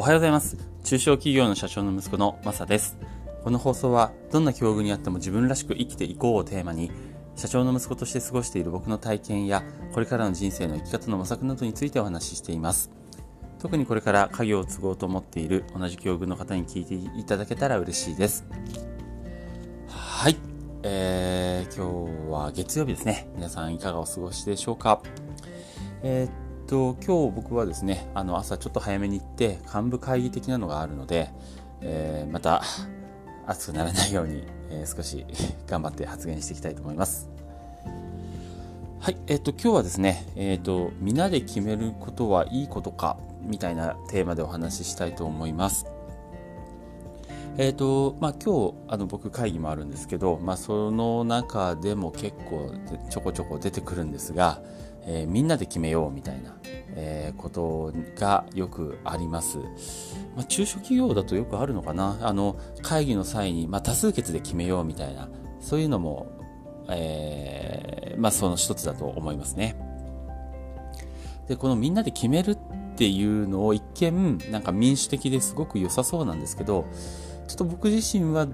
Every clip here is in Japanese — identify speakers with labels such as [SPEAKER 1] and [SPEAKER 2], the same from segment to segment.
[SPEAKER 1] おはようございます。中小企業の社長の息子のマサです。この放送はどんな境遇にあっても自分らしく生きていこうをテーマに社長の息子として過ごしている僕の体験やこれからの人生の生き方の模索などについてお話ししています。特にこれから家業を継ごうと思っている同じ境遇の方に聞いていただけたら嬉しいです。はい、えー、今日は月曜日ですね。皆さんいかがお過ごしでしょうか？えー、と今日僕はですねあの朝ちょっと早めに行って幹部会議的なのがあるので、えー、また暑くならないように、えー、少し頑張って発言していきたいと思います。はい、えっ、ー、と今日はですね、えっ、ー、と皆で決めることはいいことかみたいなテーマでお話ししたいと思います。えっ、ー、とまあ今日あの僕会議もあるんですけど、まあその中でも結構ちょこちょこ出てくるんですが、えみんなで決めようみたいな、えことがよくあります。まあ、中小企業だとよくあるのかなあの会議の際に、まあ、多数決で決めようみたいなそういうのも、えー、まあ、その一つだと思いますね。でこのみんなで決めるっていうのを一見なんか民主的ですごく良さそうなんですけどちょっと僕自身は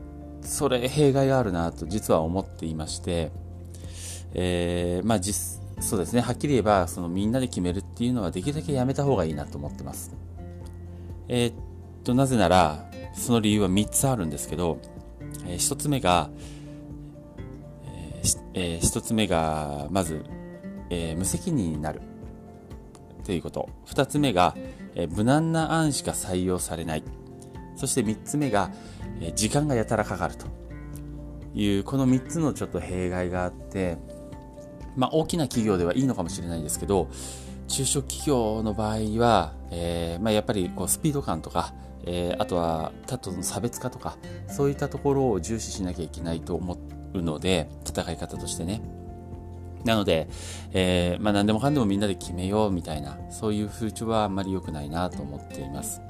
[SPEAKER 1] それ弊害があるなと実は思っていまして、えー、まあ実そうですねはっきり言えばそのみんなで決めるっていうのはできるだけやめた方がいいなと思ってます。えー、っと、なぜなら、その理由は3つあるんですけど、えー、1つ目が、えーえー、1つ目が、まず、えー、無責任になる。ということ。2つ目が、えー、無難な案しか採用されない。そして3つ目が、えー、時間がやたらかかるという、この3つのちょっと弊害があって、まあ大きな企業ではいいのかもしれないですけど、中小企業の場合は、えー、まあ、やっぱりこうスピード感とか、えー、あとは他との差別化とかそういったところを重視しなきゃいけないと思うので戦い方としてねなので、えー、まあ、何でもかんでもみんなで決めようみたいなそういう風潮はあんまり良くないなと思っています。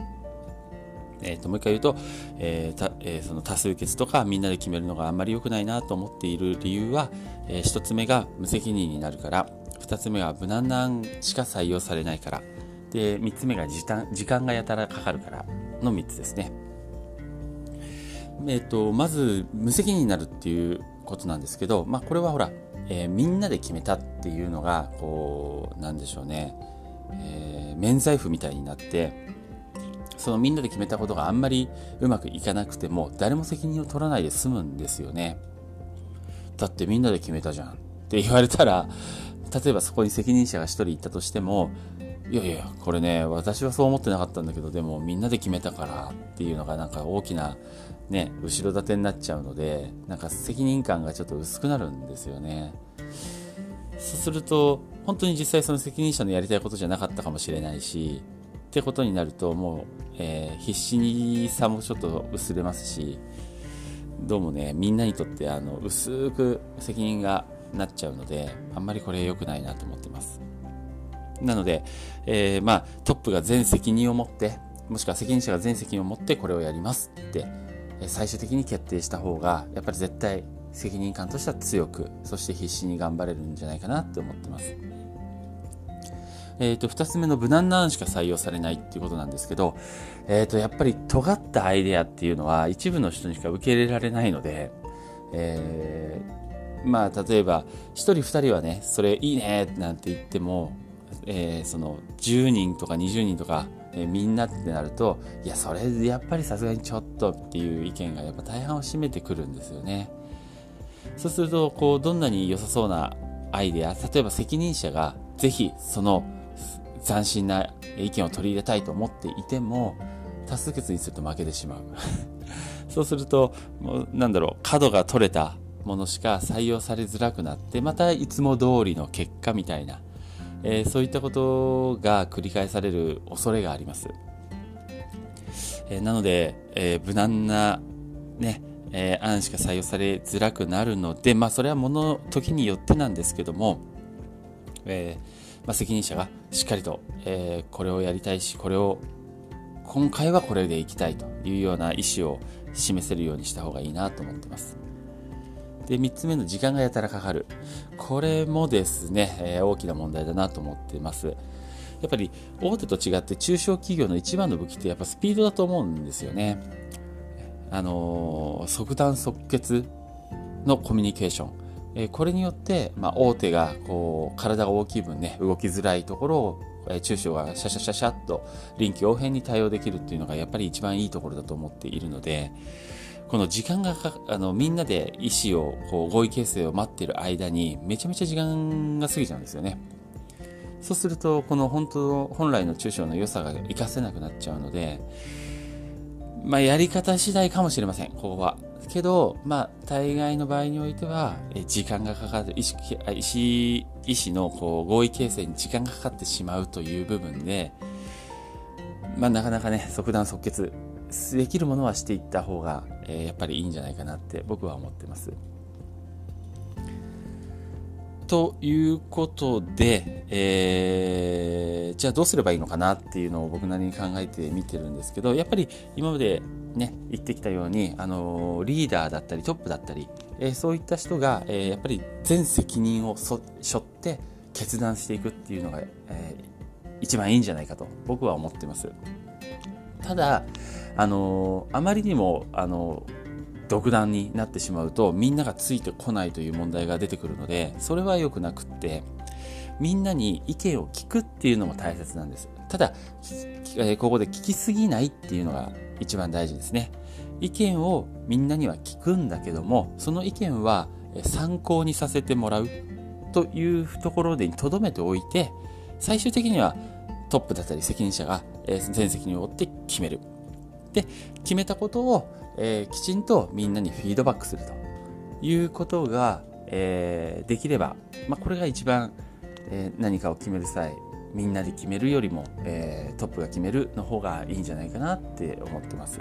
[SPEAKER 1] えー、ともう一回言うと、えーたえー、その多数決とかみんなで決めるのがあんまり良くないなと思っている理由は、えー、1つ目が無責任になるから2つ目は無難なしか採用されないからで3つ目が時間時間がやたらかかるからの3つですね。えっ、ー、とまず無責任になるっていうことなんですけど、まあ、これはほら、えー、みんなで決めたっていうのがこうなんでしょうね、えー、免罪符みたいになってそのみんなで決めたことがあんまりうまくいかなくても誰も責任を取らないで済むんですよね。だってみんなで決めたじゃんって言われたら 例えばそこに責任者が1人いたとしてもいやいやこれね私はそう思ってなかったんだけどでもみんなで決めたからっていうのがなんか大きなね後ろ盾になっちゃうのでなんか責任感がちょっと薄くなるんですよねそうすると本当に実際その責任者のやりたいことじゃなかったかもしれないしってことになるともう、えー、必死にさもちょっと薄れますしどうもねみんなにとってあの薄く責任がなっちゃうのであんまりこれ良くないなと思ってますなので、えー、まあ、トップが全責任を持って、もしくは責任者が全責任を持ってこれをやりますって、最終的に決定した方が、やっぱり絶対責任感としては強く、そして必死に頑張れるんじゃないかなって思ってます。えっ、ー、と、二つ目の無難な案しか採用されないっていうことなんですけど、えっ、ー、と、やっぱり尖ったアイデアっていうのは一部の人にしか受け入れられないので、えー、まあ、例えば、一人二人はね、それいいねなんて言っても、えー、その10人とか20人とか、えー、みんなってなるといやそれやっぱりさすがにちょっとっていう意見がやっぱ大半を占めてくるんですよね。そうするとこうどんなに良さそうなアイデア例えば責任者がぜひその斬新な意見を取り入れたいと思っていても多数決にすると負けてしまう そうするともうなんだろう角が取れたものしか採用されづらくなってまたいつも通りの結果みたいなえー、そういったことが繰り返される恐れがあります。えー、なので、えー、無難な、ね、え案しか採用されづらくなるので、まあ、それはもの時によってなんですけども、えまあ、責任者がしっかりと、えこれをやりたいし、これを、今回はこれでいきたいというような意思を示せるようにした方がいいなと思ってます。で、3つ目の時間がやたらかかる。これもですね、えー、大きな問題だなと思っています。やっぱり大手と違って中小企業の一番の武器ってやっぱスピードだと思うんですよね。あの即断即決のコミュニケーション。えこれによって、まあ、大手がこう体が大きい分ね動きづらいところを、中小がシャシャシャシャッと臨機応変に対応できるっていうのがやっぱり一番いいところだと思っているのでこの時間がかあのみんなで意思をこう合意形成を待ってる間にめちゃめちゃ時間が過ぎちゃうんですよね。そうするとこの本当本来の中小の良さが活かせなくなっちゃうのでまあやり方次第かもしれませんここは。けど、まあ、大概の場合においては、え時間がかかる、意思、意思、意思のこう合意形成に時間がかかってしまうという部分で、まあ、なかなかね、即断即決できるものはしていった方が、えー、やっぱりいいんじゃないかなって僕は思ってます。ということで、えー、じゃあどうすればいいのかなっていうのを僕なりに考えてみてるんですけど、やっぱり今までね、言ってきたように、あの、リーダーだったりトップだったり、えー、そういった人が、えー、やっぱり全責任を背負って決断していくっていうのが、え一番いいんじゃないかと僕は思ってます。ただ、あのあまりにも、あの独断になってしまうとみんながついてこないという問題が出てくるのでそれは良くなくってみんなに意見を聞くっていうのも大切なんです。ただ、ここで聞きすぎないっていうのが一番大事ですね。意見をみんなには聞くんだけどもその意見は参考にさせてもらうというところでとどめておいて最終的にはトップだったり責任者が全責任を負って決める。で決めたことを、きちんとみんなにフィードバックするということが、できれば、まあ、これが一番、え、何かを決める際みんなで決めるよりも、え、トップが決めるの方がいいんじゃないかなって思ってます。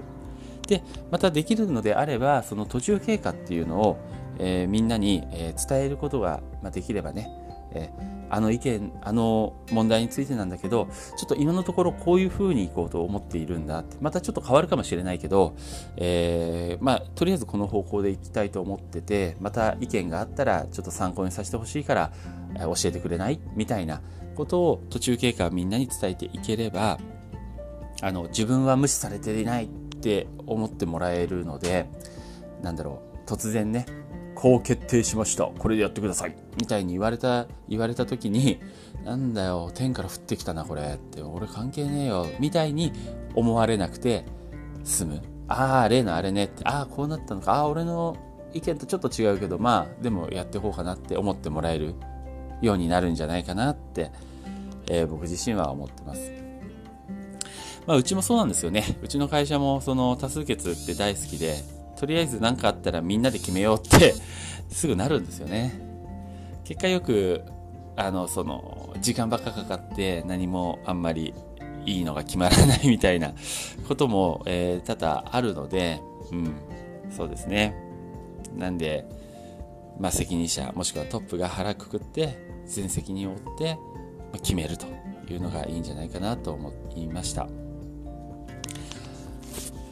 [SPEAKER 1] でまたできるのであればその途中経過っていうのを、えー、みんなに、え、伝えることが、できればね、えあの意見、あの問題についてなんだけど、ちょっと今のところこういう風にいこうと思っているんだって、またちょっと変わるかもしれないけど、えー、まあ、とりあえずこの方向でいきたいと思ってて、また意見があったらちょっと参考にさせてほしいから、教えてくれないみたいなことを途中経過をみんなに伝えていければ、あの、自分は無視されていないって思ってもらえるので、なんだろう、突然ね、こう決定しました。これでやってください。みたいに言われた、言われた時に、なんだよ、天から降ってきたな、これって。俺関係ねえよ。みたいに思われなくて済む。ああ、例のあれねって。ああ、こうなったのか。ああ、俺の意見とちょっと違うけど、まあ、でもやっていこうかなって思ってもらえるようになるんじゃないかなって、えー、僕自身は思ってます。まあ、うちもそうなんですよね。うちの会社もその多数決って大好きで、とりあえず何かあったらみんなで決めようって すぐなるんですよね。結果よく、あの、その、時間ばっかかかって何もあんまりいいのが決まらないみたいなことも、えー、多々あるので、うん、そうですね。なんで、まあ、責任者もしくはトップが腹くくって全責任を負って決めるというのがいいんじゃないかなと思いました。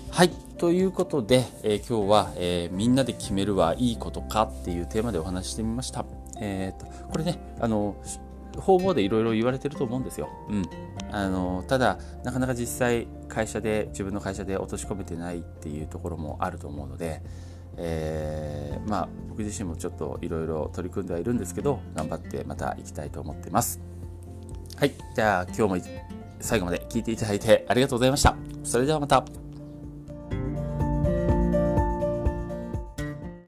[SPEAKER 1] はい。ということで、えー、今日は、えー、みんなで決めるはいいことかっていうテーマでお話してみました。えーと、これね、あの、方々でいろいろ言われてると思うんですよ。うん。あの、ただ、なかなか実際会社で、自分の会社で落とし込めてないっていうところもあると思うので、えー、まあ、僕自身もちょっといろいろ取り組んではいるんですけど、頑張ってまた行きたいと思ってます。はい。じゃあ、今日も最後まで聞いていただいてありがとうございました。それではまた。